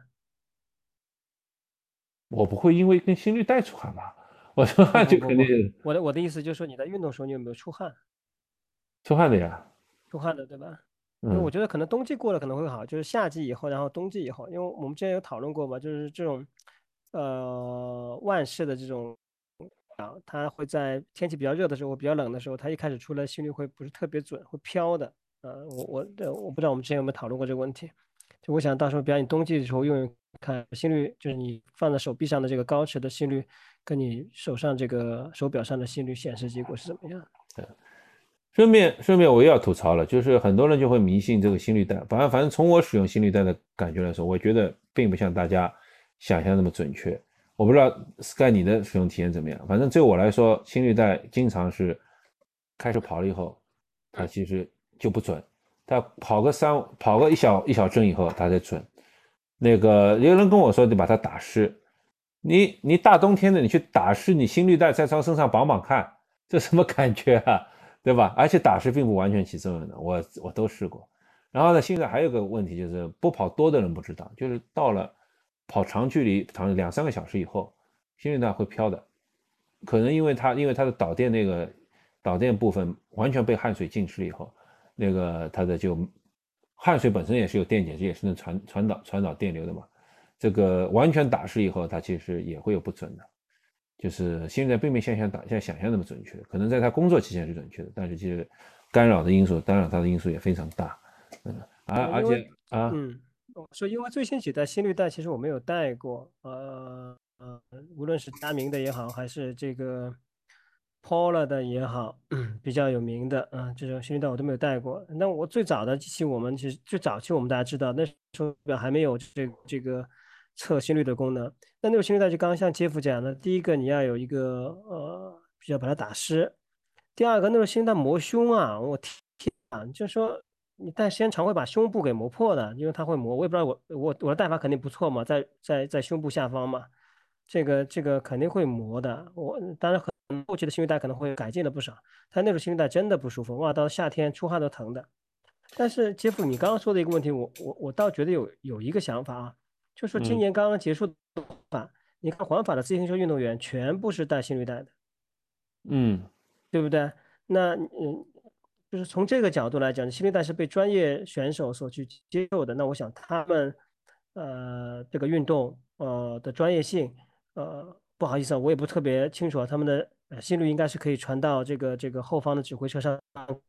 我不会因为跟心率带出汗吧？我出汗就肯定。我的我的意思就是说，你在运动时候你有没有出汗？出汗的呀。出汗的对吧？因为我觉得可能冬季过了可能会好，就是夏季以后，然后冬季以后，因为我们之前有讨论过嘛，就是这种呃万事的这种啊，它会在天气比较热的时候、比较冷的时候，它一开始出来心率会不是特别准，会飘的。呃，我我对，我不知道我们之前有没有讨论过这个问题。就我想到时候，比方你冬季的时候用用看心率，就是你放在手臂上的这个高驰的心率，跟你手上这个手表上的心率显示结果是怎么样？对。顺便顺便我又要吐槽了，就是很多人就会迷信这个心率带。反正反正从我使用心率带的感觉来说，我觉得并不像大家想象那么准确。我不知道 Sky 你的使用体验怎么样？反正对我来说，心率带经常是开始跑了以后，它其实。就不准，它跑个三跑个一小一小阵以后，它才准。那个有人跟我说，得把它打湿，你你大冬天的你去打湿，你心率带在从身上绑绑看，这什么感觉啊？对吧？而且打湿并不完全起作用的，我我都试过。然后呢，现在还有个问题就是，不跑多的人不知道，就是到了跑长距离，长两三个小时以后，心率带会飘的，可能因为它因为它的导电那个导电部分完全被汗水浸湿了以后。那个它的就汗水本身也是有电解质，也是能传传导传导电流的嘛。这个完全打湿以后，它其实也会有不准的。就是现在并没像想打像想象那么准确，可能在他工作期间是准确的，但是其实干扰的因素，干扰他的因素也非常大。嗯，而而且啊，嗯，说因为最新几代心率带其实我没有带过，呃呃，无论是佳明的也好，还是这个。Polar 的也好，比较有名的啊，这种心率带我都没有带过。那我最早的机器，我们其实最早期我们大家知道，那手表还没有这这个测心率的功能。那那个心率带就刚刚像杰夫讲的，第一个你要有一个呃，比较把它打湿。第二个那个心率带磨胸啊，我天啊，就是说你戴时间长会把胸部给磨破的，因为它会磨。我也不知道我我我的戴法肯定不错嘛，在在在胸部下方嘛，这个这个肯定会磨的。我当然很。后期的心率带可能会改进了不少，但那种心率带真的不舒服，哇，到夏天出汗都疼的。但是杰夫，你刚刚说的一个问题，我我我倒觉得有有一个想法啊，就说今年刚刚结束的法，你看环法的自行车运动员全部是带心率带的，嗯，对不对？那嗯，就是从这个角度来讲，心率带是被专业选手所去接受的，那我想他们呃这个运动呃的专业性，呃不好意思啊，我也不特别清楚啊，他们的呃心率应该是可以传到这个这个后方的指挥车上，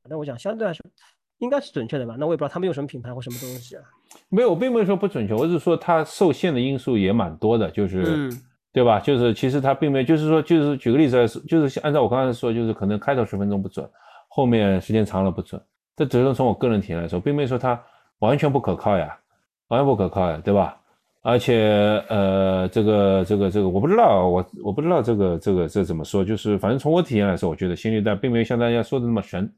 那我想相对来说应该是准确的吧？那我也不知道他们用什么品牌或什么东西啊。没有，我并没有说不准确，我是说它受限的因素也蛮多的，就是。嗯对吧？就是其实它并没有，就是说，就是举个例子来说，就是按照我刚才说，就是可能开头十分钟不准，后面时间长了不准。这只能从我个人体验来说，并没有说它完全不可靠呀，完全不可靠呀，对吧？而且呃，这个这个这个，我不知道，我我不知道这个这个这怎么说，就是反正从我体验来说，我觉得心率带并没有像大家说的那么神，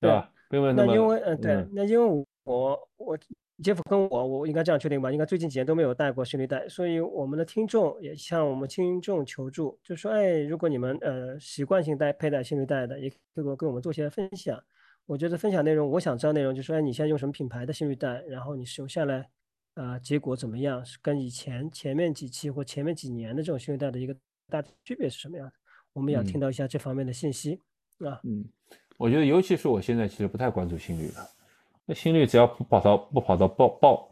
对吧？并没有那么。那因为嗯，对，那因为我我。杰夫跟我，我应该这样确定吧？应该最近几年都没有带过心率带，所以我们的听众也向我们听众求助，就说：哎，如果你们呃习惯性带佩戴心率带的，也可以跟我们做些分享。我觉得分享内容，我想知道内容，就说：哎，你现在用什么品牌的心率带？然后你使用下来，呃，结果怎么样？是跟以前前面几期或前面几年的这种心率带的一个大区别是什么样的？我们要听到一下这方面的信息啊。嗯，我觉得尤其是我现在其实不太关注心率了。那心率只要不跑到不跑到爆爆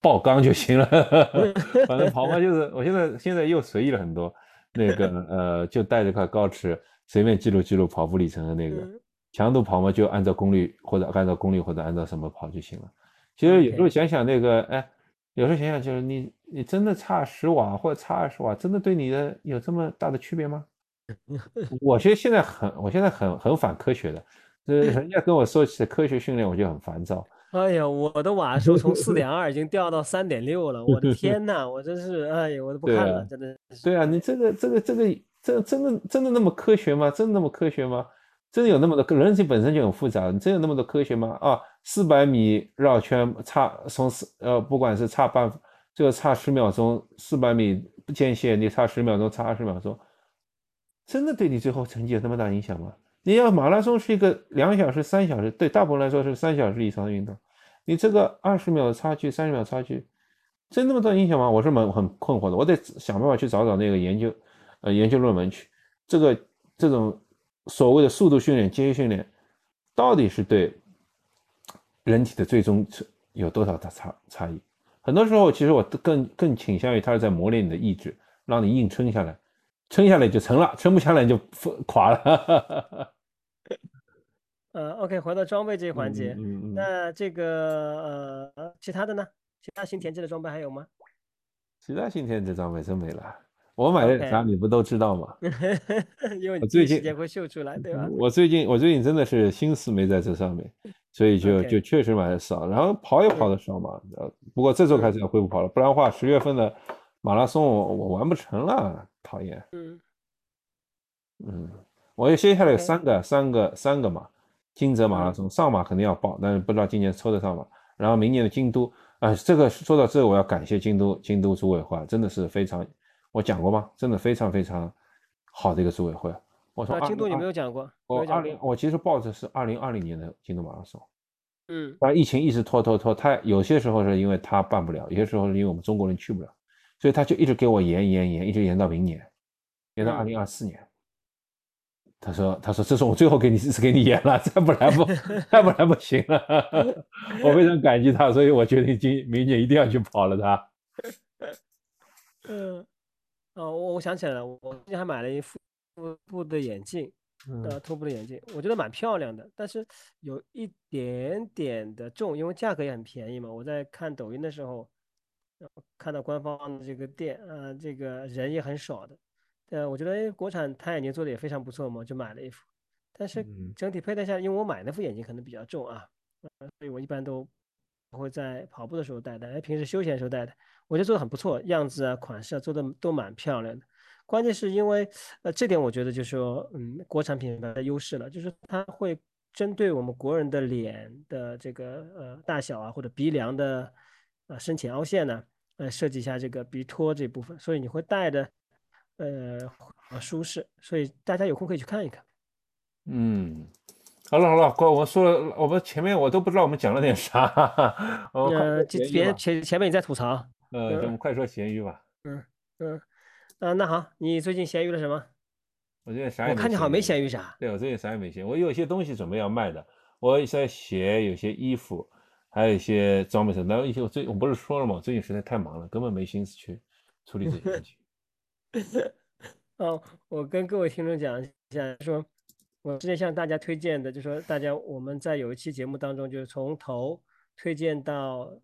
爆缸就行了，反正跑嘛就是，我现在现在又随意了很多，那个呃就带着块高尺随便记录记录跑步里程的那个强度跑嘛就按照功率或者按照功率或者按照什么跑就行了。其实有时候想想那个哎，有时候想想就是你你真的差十瓦或者差二十瓦，真的对你的有这么大的区别吗？我其实现在很我现在很很反科学的。这人家跟我说起科学训练，我就很烦躁。哎呀，我的瓦数从四点二已经掉到三点六了，我的天 呐，我真是，哎呀，我都不看了，真的。对啊，你这个这个这个这真的真的那么科学吗？真的那么科学吗？真的有那么多人体本身就很复杂，你真有那么多科学吗？啊，四百米绕圈差从四呃，不管是差半，这个差十秒钟，四百米间歇你差十秒钟，差二十秒钟，真的对你最后成绩有那么大影响吗？你要马拉松是一个两小时、三小时，对大部分来说是三小时以上的运动。你这个二十秒的差距、三十秒差距，真那么大影响吗？我是蛮很困惑的。我得想办法去找找那个研究，呃，研究论文去。这个这种所谓的速度训练、间歇训练，到底是对人体的最终有多少的差差异？很多时候，其实我更更倾向于它是在磨练你的意志，让你硬撑下来，撑下来就成了，撑不下来就垮了。呃，OK，回到装备这一环节，嗯嗯，那这个呃，其他的呢？其他新田制的装备还有吗？其他新田制装备真没了。我买的啥你不都知道吗？因为你最近时间会秀出来，对吧？我最近我最近真的是心思没在这上面，所以就就确实买的少，然后跑也跑的少嘛。呃，不过这周开始要恢复跑了，不然的话十月份的马拉松我我完不成了，讨厌。嗯嗯，我也接下来有三个三个三个嘛。金泽马拉松上马肯定要报，但是不知道今年抽得上吗？然后明年的京都，啊，这个说到这，我要感谢京都京都组委会，真的是非常，我讲过吗？真的非常非常好的一个组委会。我说京都你没有讲过，我二零我其实报的是二零二零年的京都马拉松，嗯，但疫情一直拖拖拖，他有些时候是因为他办不了，有些时候是因为我们中国人去不了，所以他就一直给我延延延，一直延到明年，延到二零二四年。他说：“他说这是我最后给你一次给你演了，再不来不 再不来不行了。我非常感激他，所以我决定今明年一定要去跑了他。嗯，哦，我我想起来了，我最近还买了一副布的眼镜，呃，托布的眼镜，我觉得蛮漂亮的，但是有一点点的重，因为价格也很便宜嘛。我在看抖音的时候，看到官方的这个店，呃，这个人也很少的。”呃，我觉得国产太阳眼镜做的也非常不错嘛，就买了一副。但是整体佩戴下来，因为我买那副眼镜可能比较重啊，所以我一般都不会在跑步的时候戴的，哎，平时休闲的时候戴的。我觉得做的很不错，样子啊、款式啊做的都蛮漂亮的。关键是因为，呃，这点我觉得就是说，嗯，国产品牌的优势了，就是它会针对我们国人的脸的这个呃大小啊，或者鼻梁的呃深浅凹陷呢，呃，设计一下这个鼻托这部分，所以你会戴的。呃，舒适，所以大家有空可以去看一看。嗯，好了好了，哥，我说了，我们前面我都不知道我们讲了点啥。呃，别前前面你在吐槽。呃，我们快说咸鱼吧。嗯嗯，啊，那好，你最近咸鱼了什么？我最近啥也我看你好像没咸鱼啥。对，我最近啥也没咸，我有些东西准备要卖的，我在写有些衣服，还有一些装备上，然后一些我最我不是说了吗？最近实在太忙了，根本没心思去处理这些问题。哦，我跟各位听众讲一下，说我之前向大家推荐的，就说大家我们在有一期节目当中，就是从头推荐到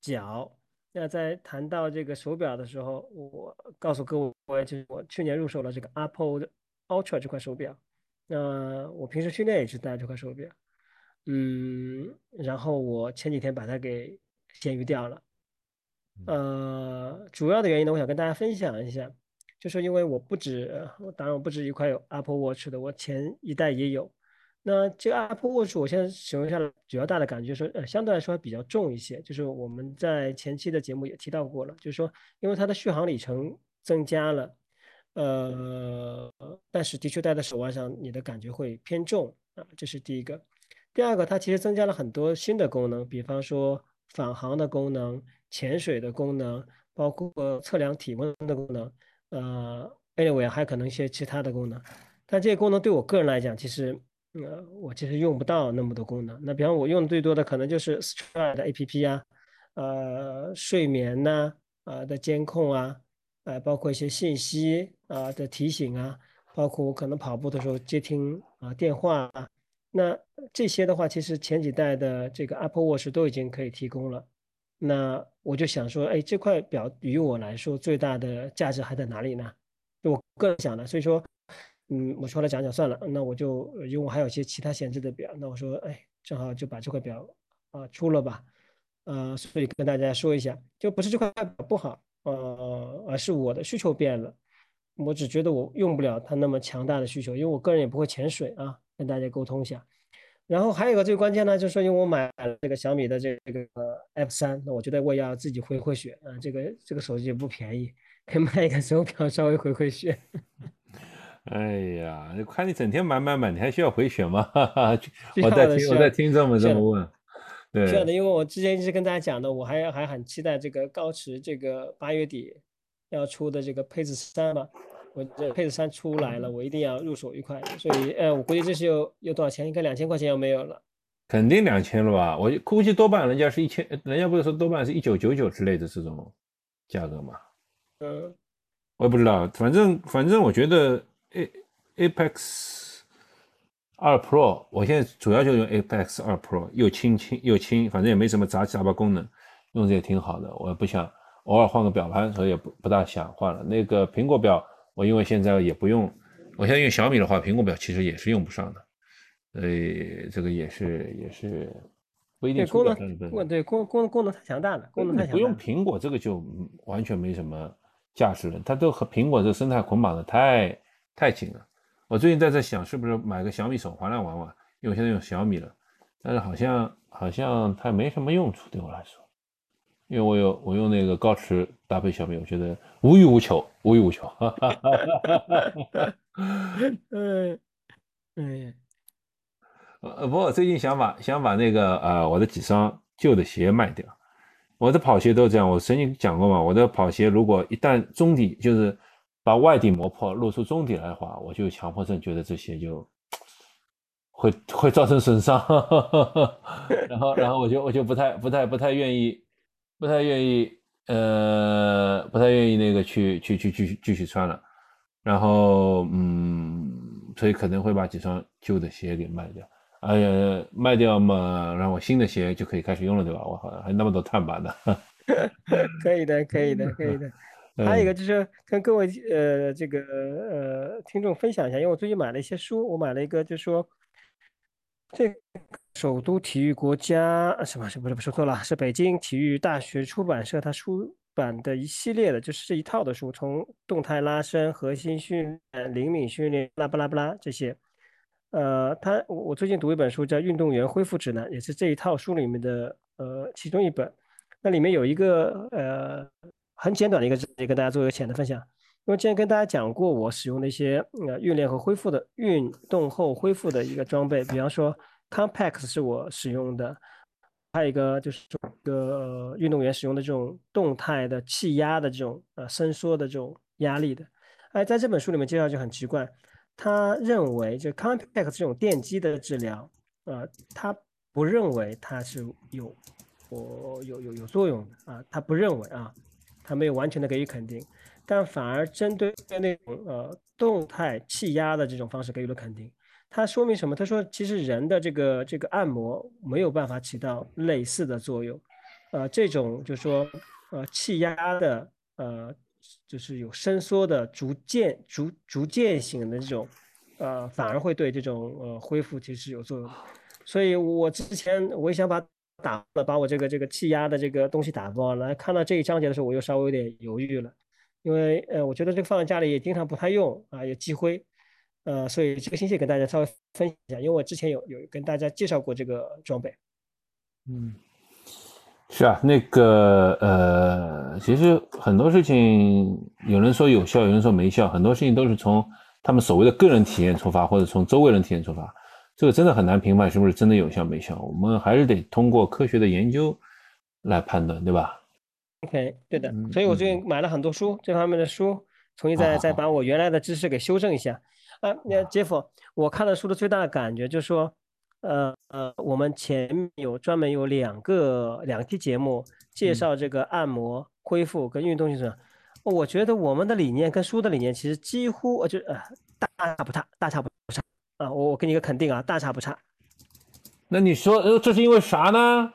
脚。那在谈到这个手表的时候，我告诉各位，就是我去年入手了这个 Apple Ultra 这块手表。那我平时训练也是戴这块手表。嗯，然后我前几天把它给咸鱼掉了，呃，主要的原因呢，我想跟大家分享一下，就是因为我不止，当然我不止一块有 Apple Watch 的，我前一代也有。那这个 Apple Watch 我现在使用下来，主要大的感觉说，呃，相对来说比较重一些。就是我们在前期的节目也提到过了，就是说，因为它的续航里程增加了，呃，但是的确戴在手腕上，你的感觉会偏重啊，这是第一个。第二个，它其实增加了很多新的功能，比方说返航的功能、潜水的功能，包括测量体温的功能，呃，anyway 还可能一些其他的功能。但这些功能对我个人来讲，其实，呃，我其实用不到那么多功能。那比方我用的最多的可能就是 Stride 的 APP 啊，呃，睡眠呐，啊的监控啊，呃，包括一些信息啊的提醒啊，包括我可能跑步的时候接听啊电话啊。那这些的话，其实前几代的这个 Apple Watch 都已经可以提供了。那我就想说，哎，这块表于我来说最大的价值还在哪里呢？就我个人想的，所以说，嗯，我说来讲讲算了。那我就因为我还有一些其他闲置的表，那我说，哎，正好就把这块表啊出了吧。呃，所以跟大家说一下，就不是这块表不好，呃，而是我的需求变了。我只觉得我用不了它那么强大的需求，因为我个人也不会潜水啊。跟大家沟通一下，然后还有一个最关键呢，就是说，因为我买了这个小米的这个 F 三，那我觉得我也要自己回回血啊，这个这个手机也不便宜，可以买一个手表稍微回回血。哎呀，看你整天买买买，你还需要回血吗？我在听，我在听这么这么问。对，这样的，因为我之前一直跟大家讲的，我还还很期待这个高驰这个八月底要出的这个配置三嘛。我这配置三出来了，我一定要入手一块，所以，呃，我估计这是有有多少钱？应该两千块钱要没有了，肯定两千了吧？我估计多半人家是一千，人家不是说多半是一九九九之类的这种价格嘛？嗯，我也不知道，反正反正我觉得 A Apex 二 Pro，我现在主要就用 Apex 二 Pro，又轻轻又轻，反正也没什么杂七杂八功能，用着也挺好的。我也不想偶尔换个表盘，所以也不不大想换了。那个苹果表。我因为现在也不用，我现在用小米的话，苹果表其实也是用不上的，所以这个也是也是不一定。功能，对功功功能太强大了，功能太强。不用苹果这个就完全没什么价值了，它都和苹果这生态捆绑的太太紧了。我最近在在想，是不是买个小米手环来玩玩？因为我现在用小米了，但是好像好像它没什么用处对我来说。因为我有我用那个高驰搭配小米，我觉得无欲无求，无欲无求。嗯嗯，呃，不过最近想把想把那个呃我的几双旧的鞋卖掉。我的跑鞋都这样，我曾经讲过嘛，我的跑鞋如果一旦中底就是把外底磨破，露出中底来的话，我就强迫症觉得这鞋就会会造成损伤，然后然后我就我就不太不太不太愿意。不太愿意，呃，不太愿意那个去去去继续继续穿了，然后嗯，所以可能会把几双旧的鞋给卖掉，哎呀，卖掉嘛，然后新的鞋就可以开始用了，对吧？我好像还那么多碳板呢。可以的，可以的，可以的。还有一个就是跟各位呃这个呃听众分享一下，因为我最近买了一些书，我买了一个就是说这。首都体育国家什么？是不是不说错了？是北京体育大学出版社它出版的一系列的，就是这一套的书，从动态拉伸、核心训练、灵敏训练，拉巴拉巴拉这些。呃，他我我最近读一本书叫《运动员恢复指南》，也是这一套书里面的呃其中一本。那里面有一个呃很简短的一个，也跟大家做一个浅的分享。因为之前跟大家讲过，我使用的一些呃训练和恢复的运动后恢复的一个装备，比方说。Compax 是我使用的，还有一个就是一个运动员使用的这种动态的气压的这种呃伸缩的这种压力的。哎，在这本书里面介绍就很奇怪，他认为就 Compax 这种电击的治疗，呃，他不认为它是有我有有有作用的啊，他不认为啊，他没有完全的给予肯定，但反而针对那种呃动态气压的这种方式给予了肯定。它说明什么？他说其实人的这个这个按摩没有办法起到类似的作用，呃，这种就是说呃气压的呃就是有伸缩的逐渐逐逐渐性的这种呃反而会对这种呃恢复其实有作用。所以我之前我也想把打了把我这个这个气压的这个东西打包了，看到这一章节的时候我又稍微有点犹豫了，因为呃我觉得这个放在家里也经常不太用啊，也积灰。呃，所以这个信息跟大家稍微分享一下，因为我之前有有跟大家介绍过这个装备。嗯，是啊，那个呃，其实很多事情有人说有效，有人说没效，很多事情都是从他们所谓的个人体验出发，或者从周围人体验出发，这个真的很难评判是不是真的有效没效。我们还是得通过科学的研究来判断，对吧？OK，对的。所以我最近买了很多书，这方面的书，重新再再把我原来的知识给修正一下。啊，那杰夫，我看了书的最大的感觉就是说，呃呃，我们前面有专门有两个两期节目介绍这个按摩恢复跟运动性质，我觉得我们的理念跟书的理念其实几乎就呃大差不差，大差不差啊，我我给你一个肯定啊，大差不差。那你说，呃，这是因为啥呢？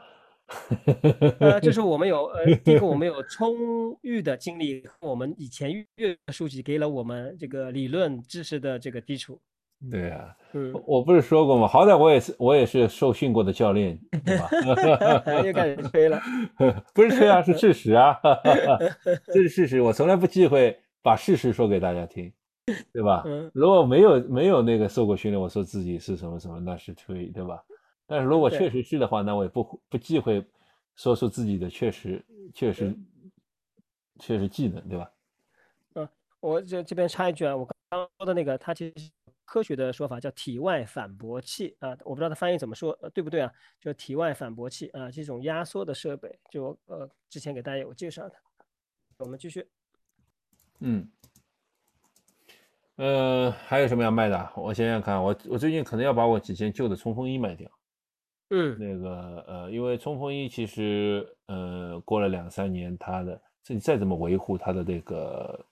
呃，就是我们有 呃，第一个我们有充裕的精力，我们以前阅的书籍给了我们这个理论知识的这个基础。对啊，嗯，我不是说过吗？好歹我也是我也是受训过的教练，对吧？又开始吹了，不是吹啊，是事实啊，这是事实。我从来不忌讳把事实说给大家听，对吧？如果没有没有那个受过训练，我说自己是什么什么，那是吹，对吧？但是如果确实是的话，那我也不不忌讳说出自己的确实确实确实技能，对吧？嗯，我这这边插一句啊，我刚刚说的那个，它其实科学的说法叫体外反驳器啊，我不知道它翻译怎么说，呃，对不对啊？就体外反驳器啊，这种压缩的设备，就呃之前给大家有介绍的。我们继续。嗯。呃，还有什么要卖的？我想想看，我我最近可能要把我几件旧的冲锋衣卖掉。嗯，那个呃，因为冲锋衣其实呃过了两三年，它的这你再怎么维护它的那个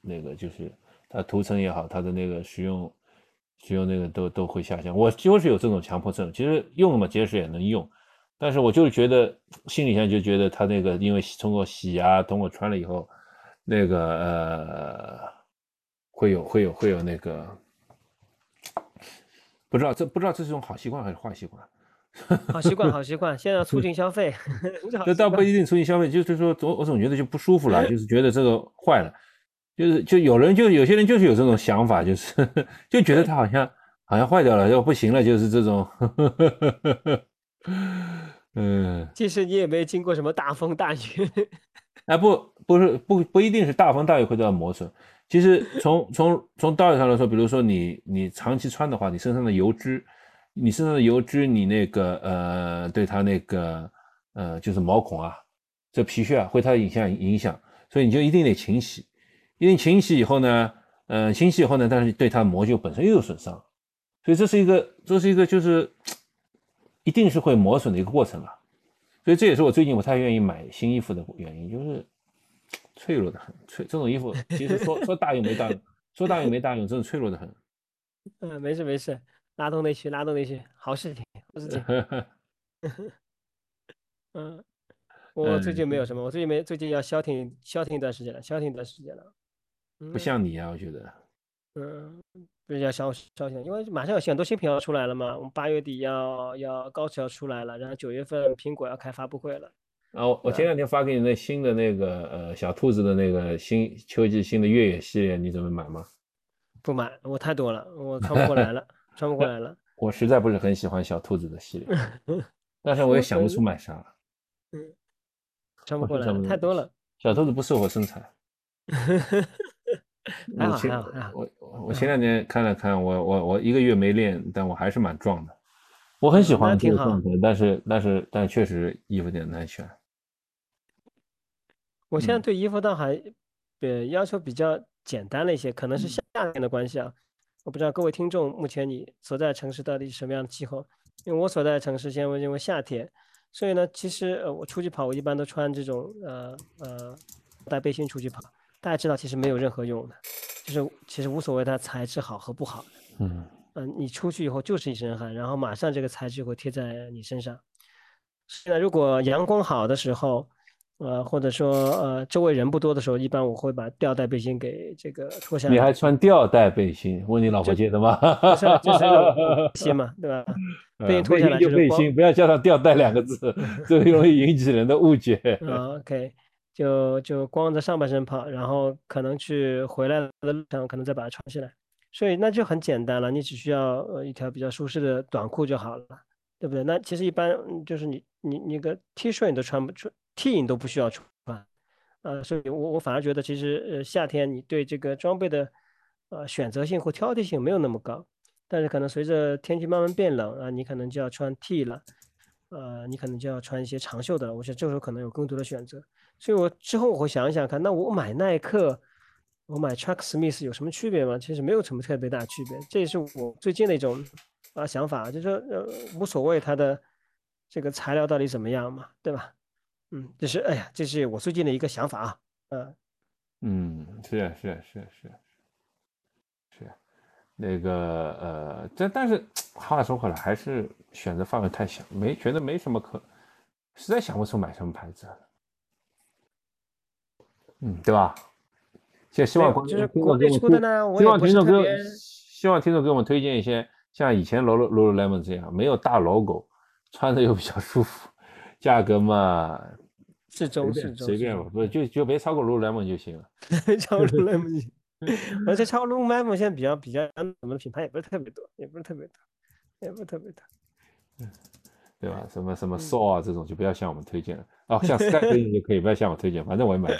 那个就是它涂层也好，它的那个使用使用那个都都会下降。我就是有这种强迫症，其实用了嘛结实也能用，但是我就是觉得心里上就觉得它那个因为通过洗啊，通过穿了以后，那个呃会有会有会有那个不知道这不知道这是种好习惯还是坏习惯。好习惯，好习惯。现在促进消费，这倒不一定促进消费，就是说，总我总觉得就不舒服了，就是觉得这个坏了，就是就有人就有些人就是有这种想法，就是 就觉得它好像好像坏掉了，要不行了，就是这种。嗯，其实你也没经过什么大风大雨。哎，不，不是，不不一定是大风大雨会造磨损。其实从从从道理上来说，比如说你你长期穿的话，你身上的油脂。你身上的油脂，你那个呃，对它那个呃，就是毛孔啊，这皮屑啊，会它影响影响，所以你就一定得勤洗，一定勤洗以后呢，呃，清洗以后呢，但是对它膜就本身又有损伤，所以这是一个这是一个就是一定是会磨损的一个过程啊，所以这也是我最近不太愿意买新衣服的原因，就是脆弱的很，脆这种衣服其实说说大用没大用，说大用没大用，真的脆弱的很。嗯，没事没事。拉动内需，拉动内需，好事情，好事情。嗯，我最近没有什么，我最近没，最近要消停，消停一段时间了，消停一段时间了。不像你啊，我觉得。嗯，比较消消停，因为马上有很多新品要出来了嘛。我们八月底要要高驰要出来了，然后九月份苹果要开发布会了。啊，我前两天发给你那新的那个呃小兔子的那个新秋季新的越野系列，你准备买吗？不买，我太多了，我穿不过来了。穿不过来了，我实在不是很喜欢小兔子的系列，但是我也想不出买啥。嗯，穿不过来，太多了。小兔子不适合我身材。还好还好还好。我我前两天看了看，我我我一个月没练，但我还是蛮壮的。我很喜欢这个状态，但是但是但确实衣服有点难选。我现在对衣服倒还呃要求比较简单了一些，可能是夏天的关系啊。我不知道各位听众目前你所在城市到底是什么样的气候？因为我所在的城市现在因为夏天，所以呢，其实呃我出去跑，我一般都穿这种呃呃带背心出去跑。大家知道，其实没有任何用的，就是其实无所谓它材质好和不好。嗯嗯，你出去以后就是一身汗，然后马上这个材质会贴在你身上。现在如果阳光好的时候，呃，或者说呃周围人不多的时候，一般我会把吊带背心给这个脱下来。你还穿吊带背心？问你老婆借的吗？就是背 心嘛，对吧？背心脱下来就背心，不要加上吊带两个字，这容易引起人的误解。OK，就就光着上半身跑，然后可能去回来的路上，可能再把它穿起来。所以那就很简单了，你只需要呃一条比较舒适的短裤就好了，对不对？那其实一般就是你你你个 T 恤你都穿不出，T 你都不需要穿，呃，所以我我反而觉得其实呃夏天你对这个装备的呃选择性或挑剔性没有那么高，但是可能随着天气慢慢变冷啊，你可能就要穿 T 了，呃，你可能就要穿一些长袖的了，我想这时候可能有更多的选择。所以我之后我会想一想看，那我买耐克。我买 Chuck Smith 有什么区别吗？其实没有什么特别大区别，这也是我最近的一种啊想法，就是说呃无所谓它的这个材料到底怎么样嘛，对吧？嗯，这是哎呀，这是我最近的一个想法啊，嗯嗯，是是是是是，那个呃，这但是话说回来，还是选择范围太小，没觉得没什么可，实在想不出买什么牌子，嗯，对吧？就希望就是国内出的呢，我希望听众给希望听众给我们推荐一些像以前 Lulu Lululemon 这样没有大 logo，穿着又比较舒服，价格嘛适中适中随便吧，不就就别超过 Lululemon 就行了。超过 Lululemon，而且超过 Lululemon 现在比较比较什么品牌也不是特别多，也不是特别多，也不是特别多，对吧？什么什么 s o 啊这种就不要向我们推荐了。哦，像 Sky 推荐就可以，不要向我推荐，反正我也买。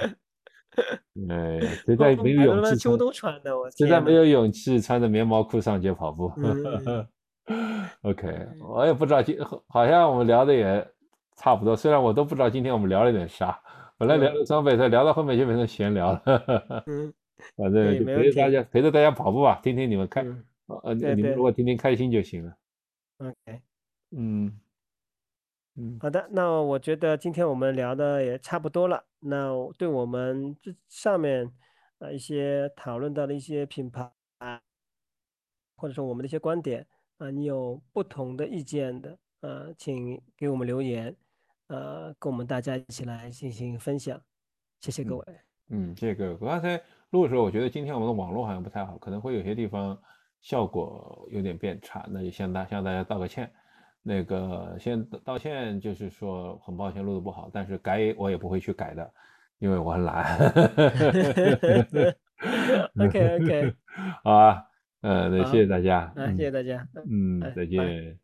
哎，实在没有勇气，秋冬穿的，我实在没有勇气穿着棉毛裤上街跑步。OK，我也不知道今好像我们聊的也差不多，虽然我都不知道今天我们聊了点啥。本来聊装备，再聊到后面就变成闲聊了。嗯，反正就陪着大家陪着大家跑步吧，听听你们开，呃，你们如果听听开心就行了。OK，嗯。好的，那我觉得今天我们聊的也差不多了。那对我们这上面啊一些讨论到的一些品牌啊，或者说我们的一些观点啊，你有不同的意见的，呃，请给我们留言，呃，跟我们大家一起来进行分享。谢谢各位。嗯，谢谢各位。我刚才录的时候，我觉得今天我们的网络好像不太好，可能会有些地方效果有点变差，那就向大向大家道个歉。那个先道歉，就是说很抱歉录的不好，但是改我也不会去改的，因为我很懒。OK OK，好啊，呃，那谢谢大家，嗯，谢谢大家，嗯，再见。